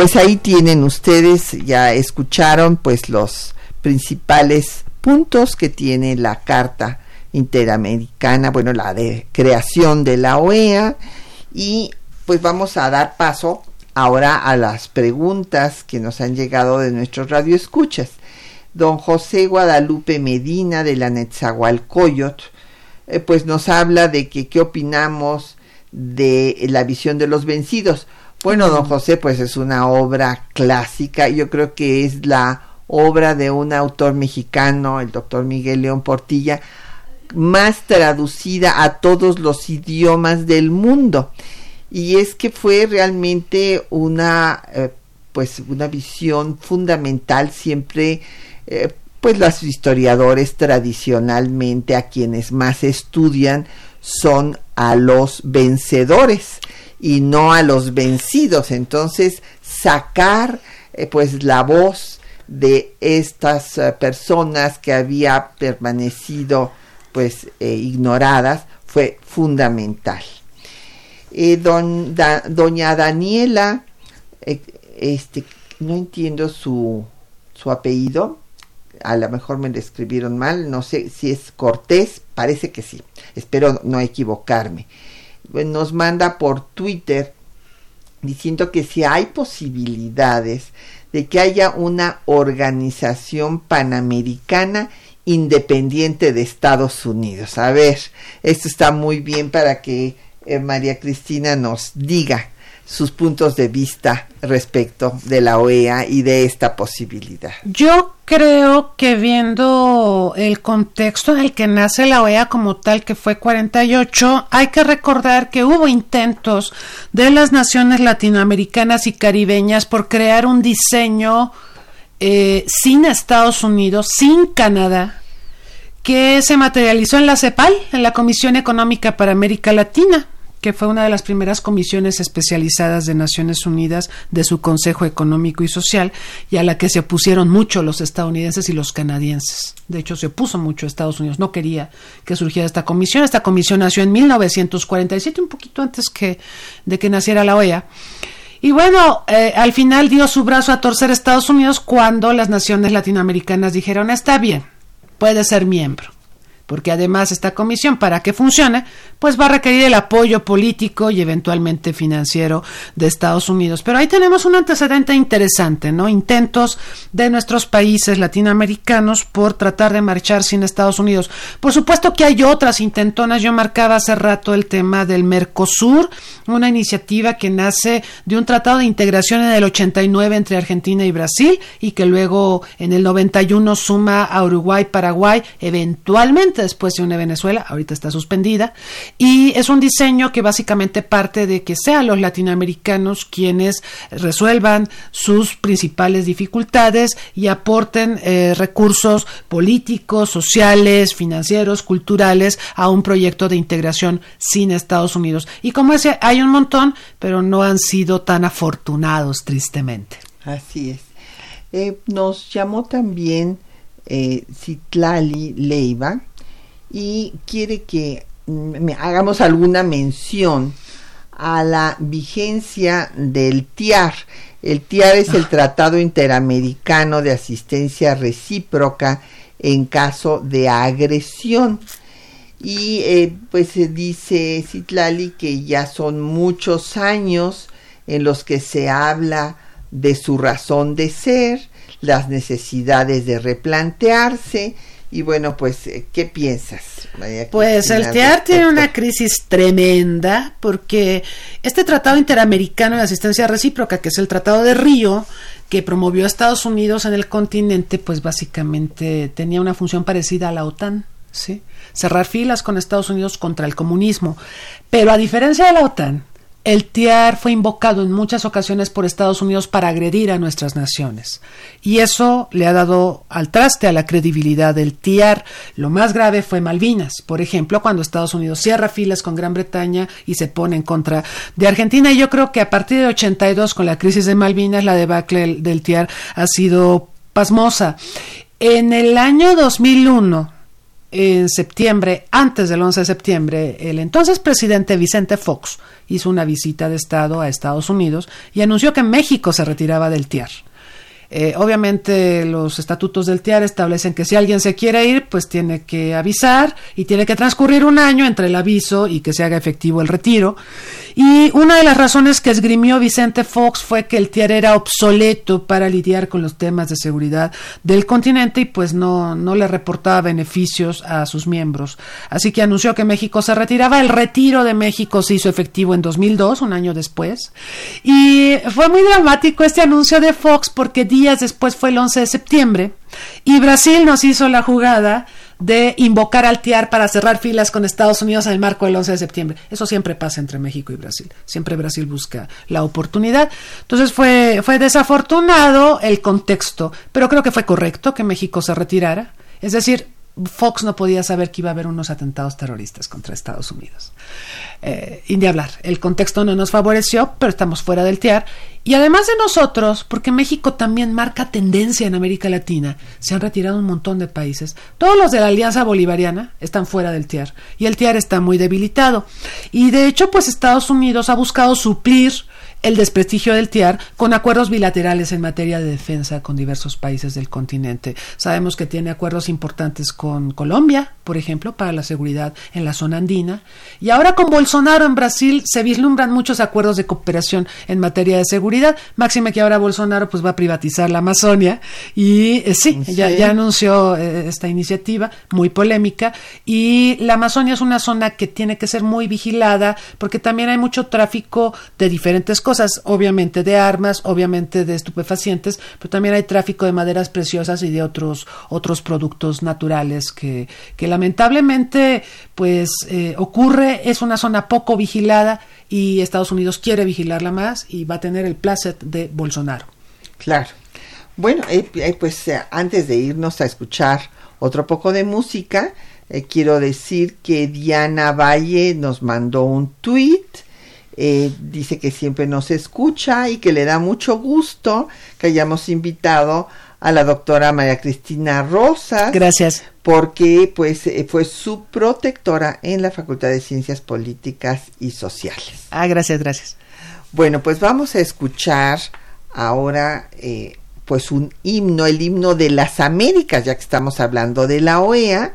[SPEAKER 1] Pues ahí tienen ustedes, ya escucharon pues los principales puntos que tiene la Carta Interamericana, bueno, la de creación de la OEA y pues vamos a dar paso ahora a las preguntas que nos han llegado de nuestros radioescuchas. Don José Guadalupe Medina de la Netzahualcoyot, eh, pues nos habla de que qué opinamos de la visión de los vencidos. Bueno, don José, pues es una obra clásica, yo creo que es la obra de un autor mexicano, el doctor Miguel León Portilla, más traducida a todos los idiomas del mundo. Y es que fue realmente una, eh, pues una visión fundamental siempre, eh, pues los historiadores tradicionalmente a quienes más estudian son a los vencedores y no a los vencidos. Entonces, sacar eh, pues la voz de estas personas que había permanecido pues eh, ignoradas fue fundamental. Eh, doña Daniela eh, este, no entiendo su, su apellido, a lo mejor me lo escribieron mal, no sé si es Cortés, parece que sí, espero no equivocarme. Nos manda por Twitter diciendo que si hay posibilidades de que haya una organización panamericana independiente de Estados Unidos. A ver, esto está muy bien para que eh, María Cristina nos diga sus puntos de vista respecto de la OEA y de esta posibilidad.
[SPEAKER 2] Yo creo que viendo el contexto en el que nace la OEA como tal, que fue 48, hay que recordar que hubo intentos de las naciones latinoamericanas y caribeñas por crear un diseño eh, sin Estados Unidos, sin Canadá, que se materializó en la CEPAL, en la Comisión Económica para América Latina que fue una de las primeras comisiones especializadas de Naciones Unidas de su Consejo Económico y Social y a la que se opusieron mucho los estadounidenses y los canadienses. De hecho, se opuso mucho Estados Unidos, no quería que surgiera esta comisión. Esta comisión nació en 1947, un poquito antes que, de que naciera la OEA. Y bueno, eh, al final dio su brazo a torcer Estados Unidos cuando las naciones latinoamericanas dijeron, está bien, puede ser miembro porque además esta comisión, para que funcione, pues va a requerir el apoyo político y eventualmente financiero de Estados Unidos. Pero ahí tenemos un antecedente interesante, ¿no? Intentos de nuestros países latinoamericanos por tratar de marchar sin Estados Unidos. Por supuesto que hay otras intentonas. Yo marcaba hace rato el tema del Mercosur, una iniciativa que nace de un tratado de integración en el 89 entre Argentina y Brasil y que luego en el 91 suma a Uruguay, Paraguay, eventualmente después se une Venezuela, ahorita está suspendida, y es un diseño que básicamente parte de que sean los latinoamericanos quienes resuelvan sus principales dificultades y aporten eh, recursos políticos, sociales, financieros, culturales a un proyecto de integración sin Estados Unidos. Y como ese hay un montón, pero no han sido tan afortunados, tristemente.
[SPEAKER 1] Así es. Eh, nos llamó también eh, Citlali Leiva, y quiere que mm, hagamos alguna mención a la vigencia del TIAR. El TIAR es el Tratado Interamericano de Asistencia Recíproca en caso de agresión. Y eh, pues se dice Citlali que ya son muchos años en los que se habla de su razón de ser, las necesidades de replantearse, y bueno, pues, eh, ¿qué piensas?
[SPEAKER 2] pues el TEAR tiene una crisis tremenda porque este Tratado Interamericano de Asistencia Recíproca, que es el Tratado de Río, que promovió a Estados Unidos en el continente, pues básicamente tenía una función parecida a la OTAN, ¿sí? Cerrar filas con Estados Unidos contra el comunismo. Pero a diferencia de la OTAN, el TIAR fue invocado en muchas ocasiones por Estados Unidos para agredir a nuestras naciones. Y eso le ha dado al traste a la credibilidad del TIAR. Lo más grave fue Malvinas, por ejemplo, cuando Estados Unidos cierra filas con Gran Bretaña y se pone en contra de Argentina. Y yo creo que a partir de 82, con la crisis de Malvinas, la debacle del TIAR ha sido pasmosa. En el año 2001, en septiembre, antes del 11 de septiembre, el entonces presidente Vicente Fox hizo una visita de Estado a Estados Unidos y anunció que México se retiraba del TIAR. Eh, obviamente los estatutos del TIAR establecen que si alguien se quiere ir, pues tiene que avisar y tiene que transcurrir un año entre el aviso y que se haga efectivo el retiro. Y una de las razones que esgrimió Vicente Fox fue que el TIAR era obsoleto para lidiar con los temas de seguridad del continente y pues no, no le reportaba beneficios a sus miembros. Así que anunció que México se retiraba. El retiro de México se hizo efectivo en 2002, un año después. Y fue muy dramático este anuncio de Fox porque días después fue el 11 de septiembre y Brasil nos hizo la jugada de invocar al TIAR para cerrar filas con Estados Unidos en el marco del 11 de septiembre. Eso siempre pasa entre México y Brasil. Siempre Brasil busca la oportunidad. Entonces fue, fue desafortunado el contexto, pero creo que fue correcto que México se retirara. Es decir, Fox no podía saber que iba a haber unos atentados terroristas contra Estados Unidos. Eh, y de hablar, el contexto no nos favoreció, pero estamos fuera del TIAR Y además de nosotros, porque México también marca tendencia en América Latina, se han retirado un montón de países. Todos los de la Alianza Bolivariana están fuera del TIAR y el TIAR está muy debilitado. Y de hecho, pues Estados Unidos ha buscado suplir el desprestigio del TIAR con acuerdos bilaterales en materia de defensa con diversos países del continente. Sabemos que tiene acuerdos importantes con Colombia, por ejemplo, para la seguridad en la zona andina. Y ahora con Bolsonaro en Brasil se vislumbran muchos acuerdos de cooperación en materia de seguridad. Máxime que ahora Bolsonaro pues va a privatizar la Amazonia y eh, sí, Ya, ya, anunció eh, esta iniciativa muy polémica y la Amazonia es una zona que tiene que ser muy vigilada porque también hay mucho tráfico de diferentes cosas obviamente de armas, obviamente de estupefacientes, pero también hay tráfico de maderas preciosas y de otros, otros productos naturales que, que lamentablemente pues eh, ocurre, es una zona poco vigilada y Estados Unidos quiere vigilarla más y va a tener el placer de Bolsonaro.
[SPEAKER 1] Claro. Bueno, eh, eh, pues antes de irnos a escuchar otro poco de música, quiero decir que Diana Valle nos mandó un tweet eh, dice que siempre nos escucha y que le da mucho gusto que hayamos invitado a la doctora María Cristina Rosas.
[SPEAKER 2] Gracias.
[SPEAKER 1] Porque pues eh, fue su protectora en la Facultad de Ciencias Políticas y Sociales.
[SPEAKER 2] Ah, gracias, gracias.
[SPEAKER 1] Bueno, pues vamos a escuchar ahora eh, pues un himno, el himno de las Américas, ya que estamos hablando de la OEA.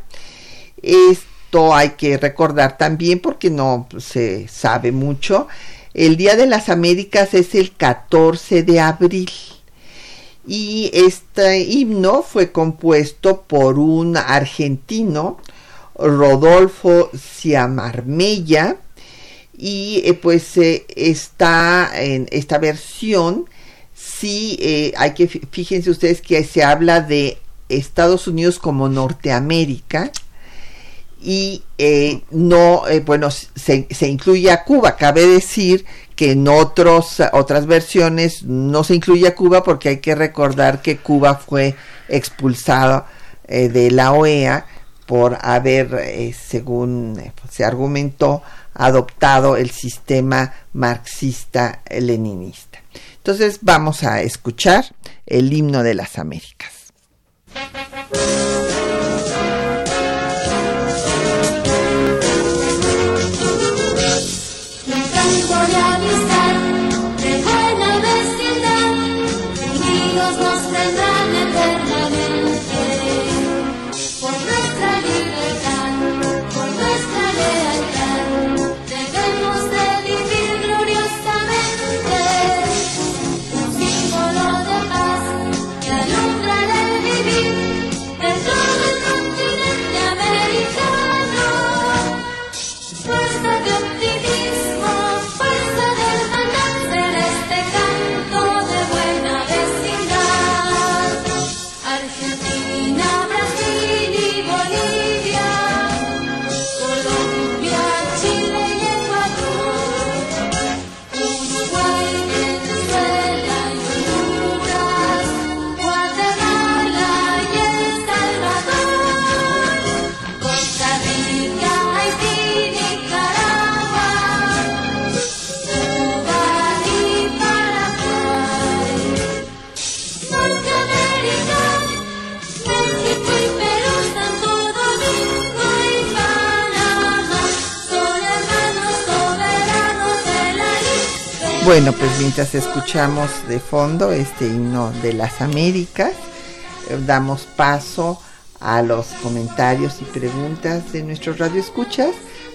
[SPEAKER 1] Este hay que recordar también porque no se sabe mucho. El Día de las Américas es el 14 de abril y este himno fue compuesto por un argentino, Rodolfo Ciamarmella, y eh, pues eh, está en esta versión, sí eh, hay que, fíjense ustedes que se habla de Estados Unidos como Norteamérica, y eh, no, eh, bueno, se, incluye a Cuba. Cabe decir que en otros, otras versiones no se incluye a Cuba porque hay que recordar que Cuba fue expulsado eh, de la OEA por haber, según se argumentó, adoptado el sistema marxista-leninista. Entonces vamos a escuchar el himno de las Américas. fashion. Bueno, pues mientras escuchamos de fondo este himno de las Américas, eh, damos paso a los comentarios y preguntas de nuestros radioescuchas.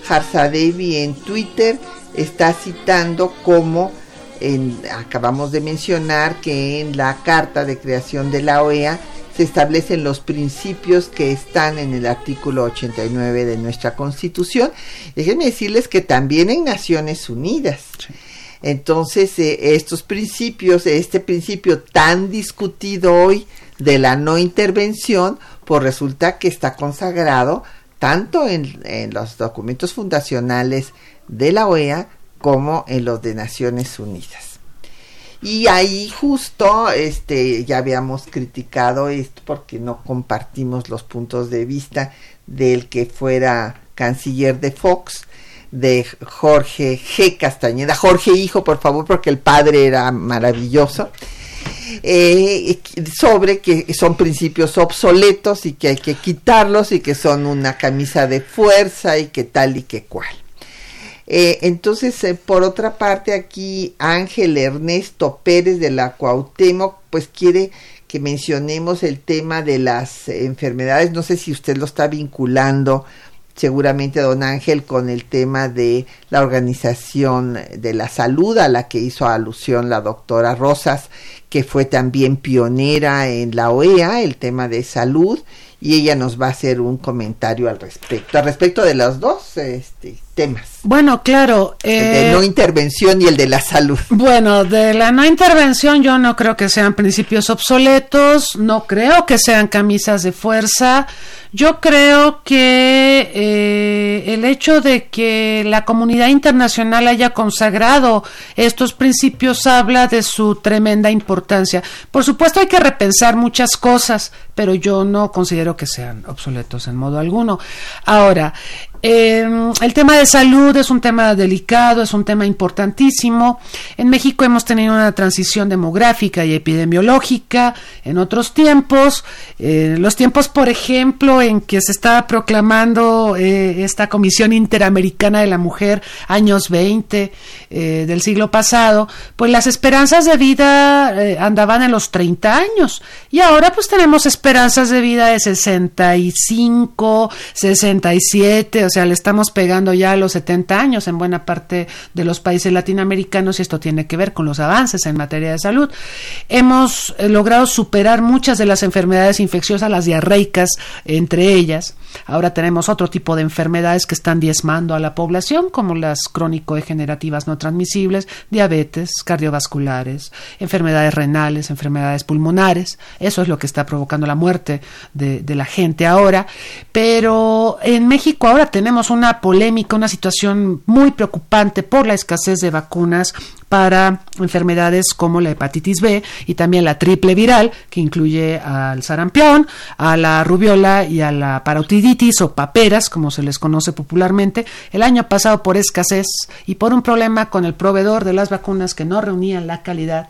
[SPEAKER 1] Harza Devi en Twitter está citando como acabamos de mencionar que en la carta de creación de la OEA se establecen los principios que están en el artículo 89 de nuestra Constitución. Déjenme decirles que también en Naciones Unidas. Entonces, eh, estos principios, este principio tan discutido hoy de la no intervención, pues resulta que está consagrado tanto en, en los documentos fundacionales de la OEA como en los de Naciones Unidas. Y ahí justo, este, ya habíamos criticado esto porque no compartimos los puntos de vista del que fuera canciller de Fox, de Jorge G. Castañeda. Jorge hijo, por favor, porque el padre era maravilloso. Eh, sobre que son principios obsoletos y que hay que quitarlos y que son una camisa de fuerza y que tal y que cual. Eh, entonces, eh, por otra parte, aquí Ángel Ernesto Pérez de la Cuauhtémoc, pues quiere que mencionemos el tema de las enfermedades. No sé si usted lo está vinculando seguramente don Ángel con el tema de la organización de la salud a la que hizo alusión la doctora Rosas, que fue también pionera en la OEA, el tema de salud, y ella nos va a hacer un comentario al respecto, al respecto de los dos este, temas.
[SPEAKER 2] Bueno, claro.
[SPEAKER 1] el de
[SPEAKER 2] eh,
[SPEAKER 1] no intervención y el de la salud.
[SPEAKER 2] Bueno, de la no intervención yo no creo que sean principios obsoletos, no creo que sean camisas de fuerza. Yo creo que eh, el hecho de que la comunidad internacional haya consagrado estos principios habla de su tremenda importancia. Por supuesto hay que repensar muchas cosas, pero yo no considero que sean obsoletos en modo alguno. Ahora, eh, el tema de salud es un tema delicado, es un tema importantísimo. En México hemos tenido una transición demográfica y epidemiológica en otros tiempos. Eh, los tiempos, por ejemplo, en que se estaba proclamando eh, esta Comisión Interamericana de la Mujer, años 20 eh, del siglo pasado, pues las esperanzas de vida andaban en los 30 años. Y ahora pues tenemos esperanzas de vida de 65, 67, o sea, le estamos pegando ya a los 70 años en buena parte de los países latinoamericanos y esto tiene que ver con los avances en materia de salud. Hemos eh, logrado superar muchas de las enfermedades infecciosas, las diarreicas entre ellas. Ahora tenemos otro tipo de enfermedades que están diezmando a la población, como las crónico-degenerativas no transmisibles, diabetes, cardiovasculares, enfermedades renales, enfermedades pulmonares. Eso es lo que está provocando la muerte de, de la gente ahora. Pero en México ahora tenemos una polémica, una situación muy preocupante por la escasez de vacunas para enfermedades como la hepatitis B y también la triple viral, que incluye al sarampión, a la rubiola y a la parotiditis o paperas, como se les conoce popularmente. El año pasado, por escasez y por un problema con el proveedor de las vacunas que no reunían la calidad,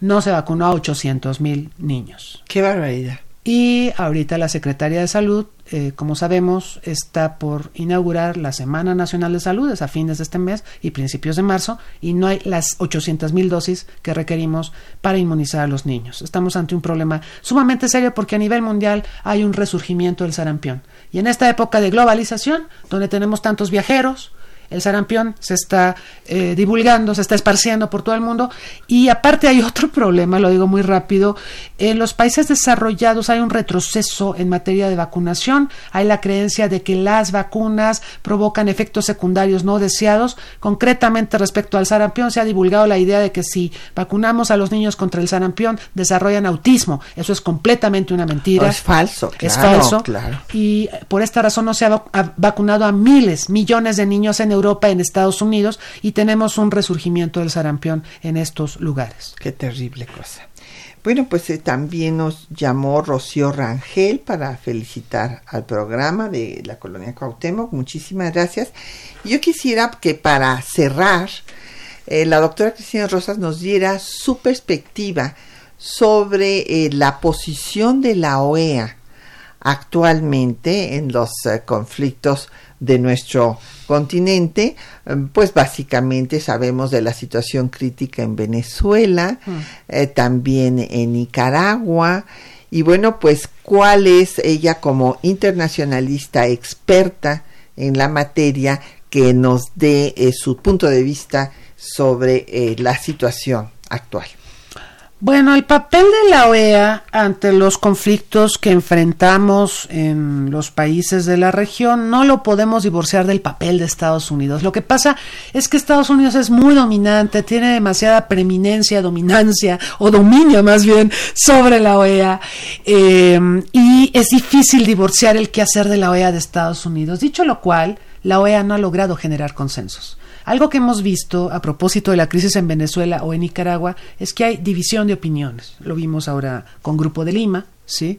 [SPEAKER 2] no se vacunó a 800 mil niños.
[SPEAKER 1] Qué barbaridad.
[SPEAKER 2] Y ahorita la Secretaría de Salud, eh, como sabemos, está por inaugurar la Semana Nacional de Salud, es a fines de este mes y principios de marzo, y no hay las 800 mil dosis que requerimos para inmunizar a los niños. Estamos ante un problema sumamente serio porque a nivel mundial hay un resurgimiento del sarampión. Y en esta época de globalización, donde tenemos tantos viajeros, el sarampión se está eh, divulgando, se está esparciendo por todo el mundo. Y aparte hay otro problema, lo digo muy rápido, en los países desarrollados hay un retroceso en materia de vacunación, hay la creencia de que las vacunas provocan efectos secundarios no deseados, concretamente respecto al sarampión se ha divulgado la idea de que si vacunamos a los niños contra el sarampión desarrollan autismo, eso es completamente una mentira.
[SPEAKER 1] Es falso,
[SPEAKER 2] es
[SPEAKER 1] claro,
[SPEAKER 2] falso.
[SPEAKER 1] claro.
[SPEAKER 2] y por esta razón no se ha vac- ha vacunado a miles, millones de niños en Europa, en Estados Unidos y tenemos un resurgimiento del sarampión en estos lugares.
[SPEAKER 1] Qué terrible cosa. Bueno, pues eh, también nos llamó Rocío Rangel para felicitar al programa de la colonia Cuauhtémoc. Muchísimas gracias. Yo quisiera que para cerrar, eh, la doctora Cristina Rosas nos diera su perspectiva sobre eh, la posición de la OEA actualmente en los conflictos de nuestro continente, eh, pues básicamente sabemos de la situación crítica en Venezuela, eh, también en Nicaragua, y bueno, pues cuál es ella como internacionalista experta en la materia que nos dé eh, su punto de vista sobre eh, la situación actual.
[SPEAKER 2] Bueno, el papel de la OEA ante los conflictos que enfrentamos en los países de la región no lo podemos divorciar del papel de Estados Unidos. Lo que pasa es que Estados Unidos es muy dominante, tiene demasiada preeminencia, dominancia o dominio más bien sobre la OEA eh, y es difícil divorciar el quehacer de la OEA de Estados Unidos. Dicho lo cual, la OEA no ha logrado generar consensos. Algo que hemos visto a propósito de la crisis en Venezuela o en Nicaragua es que hay división de opiniones. Lo vimos ahora con Grupo de Lima, ¿sí?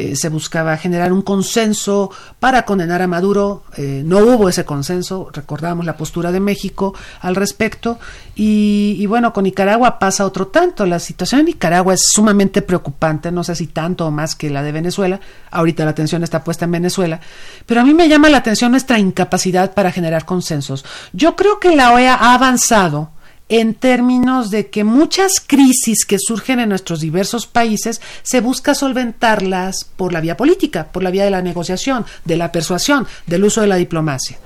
[SPEAKER 2] Eh, se buscaba generar un consenso para condenar a Maduro. Eh, no hubo ese consenso, recordamos la postura de México al respecto. Y, y, bueno, con Nicaragua pasa otro tanto. La situación en Nicaragua es sumamente preocupante, no sé si tanto o más que la de Venezuela. Ahorita la atención está puesta en Venezuela. Pero a mí me llama la atención nuestra incapacidad para generar consensos. Yo creo que la OEA ha avanzado en términos de que muchas crisis que surgen en nuestros diversos países se busca solventarlas por la vía política, por la vía de la negociación, de la persuasión, del uso de la diplomacia.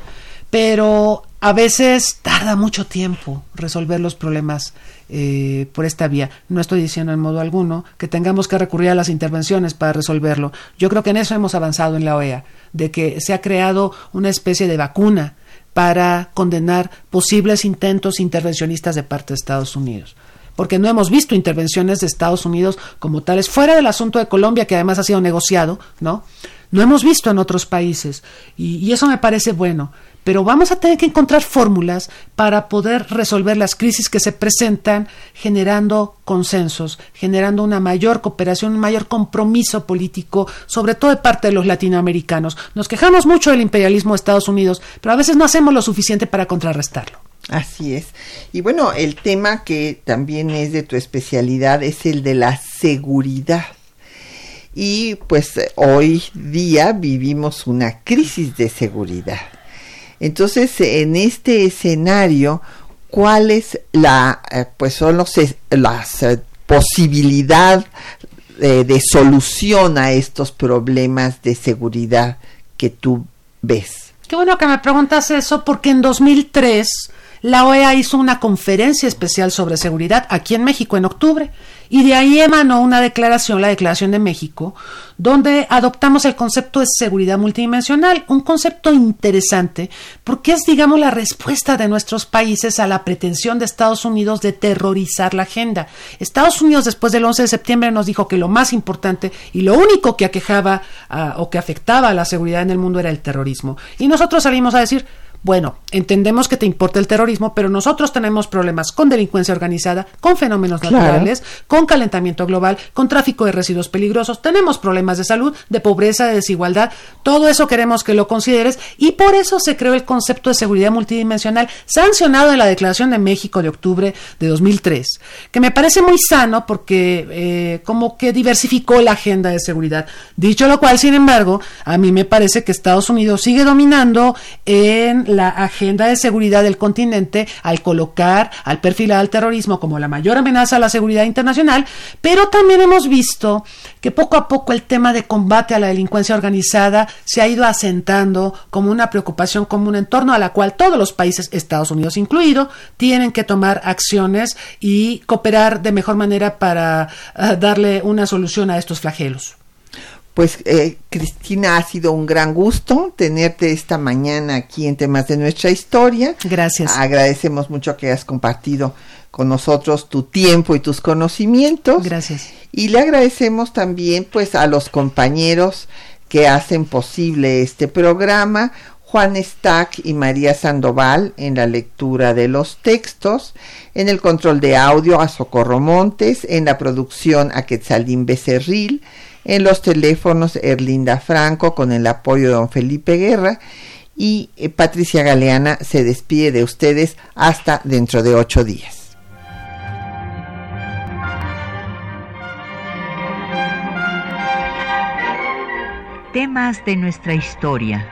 [SPEAKER 2] Pero a veces tarda mucho tiempo resolver los problemas eh, por esta vía. No estoy diciendo en modo alguno que tengamos que recurrir a las intervenciones para resolverlo. Yo creo que en eso hemos avanzado en la OEA, de que se ha creado una especie de vacuna para condenar posibles intentos intervencionistas de parte de Estados Unidos. Porque no hemos visto intervenciones de Estados Unidos como tales, fuera del asunto de Colombia, que además ha sido negociado, ¿no? No hemos visto en otros países. y, y eso me parece bueno pero vamos a tener que encontrar fórmulas para poder resolver las crisis que se presentan generando consensos, generando una mayor cooperación, un mayor compromiso político, sobre todo de parte de los latinoamericanos. Nos quejamos mucho del imperialismo de Estados Unidos, pero a veces no hacemos lo suficiente para contrarrestarlo.
[SPEAKER 1] Así es. Y bueno, el tema que también es de tu especialidad es el de la seguridad. Y pues hoy día vivimos una crisis de seguridad. Entonces, en este escenario, ¿cuáles la, eh, pues son los, las eh, posibilidad eh, de solución a estos problemas de seguridad que tú ves?
[SPEAKER 2] Qué bueno que me preguntas eso, porque en 2003 la OEA hizo una conferencia especial sobre seguridad aquí en México en octubre y de ahí emanó una declaración, la Declaración de México, donde adoptamos el concepto de seguridad multidimensional, un concepto interesante porque es, digamos, la respuesta de nuestros países a la pretensión de Estados Unidos de terrorizar la agenda. Estados Unidos después del 11 de septiembre nos dijo que lo más importante y lo único que aquejaba o que afectaba a la seguridad en el mundo era el terrorismo. Y nosotros salimos a decir, bueno, entendemos que te importa el terrorismo, pero nosotros tenemos problemas con delincuencia organizada, con fenómenos naturales, con calentamiento global, con tráfico de residuos peligrosos, tenemos problemas de salud, de pobreza, de desigualdad, todo eso queremos que lo consideres y por eso se creó el concepto de seguridad multidimensional sancionado en la Declaración de México de octubre de 2003, que me parece muy sano porque eh, como que diversificó la agenda de seguridad. Dicho lo cual, sin embargo, a mí me parece que Estados Unidos sigue dominando en la agenda de seguridad del continente al colocar, al perfilar al terrorismo como la mayor amenaza a la seguridad internacional, pero también hemos visto que poco a poco el tema de combate a la delincuencia organizada se ha ido asentando como una preocupación común en torno a la cual todos los países, Estados Unidos incluido, tienen que tomar acciones y cooperar de mejor manera para uh, darle una solución a estos flagelos.
[SPEAKER 1] Pues eh, Cristina, ha sido un gran gusto tenerte esta mañana aquí en temas de nuestra historia.
[SPEAKER 2] Gracias.
[SPEAKER 1] Agradecemos mucho que hayas compartido con nosotros tu tiempo y tus conocimientos.
[SPEAKER 2] Gracias.
[SPEAKER 1] Y le agradecemos también pues a los compañeros que hacen posible este programa, Juan Stack y María Sandoval en la lectura de los textos, en el control de audio a Socorro Montes, en la producción a Quetzalín Becerril, en los teléfonos Erlinda Franco con el apoyo de don Felipe Guerra y eh, Patricia Galeana se despide de ustedes hasta dentro de ocho días.
[SPEAKER 4] Temas de nuestra historia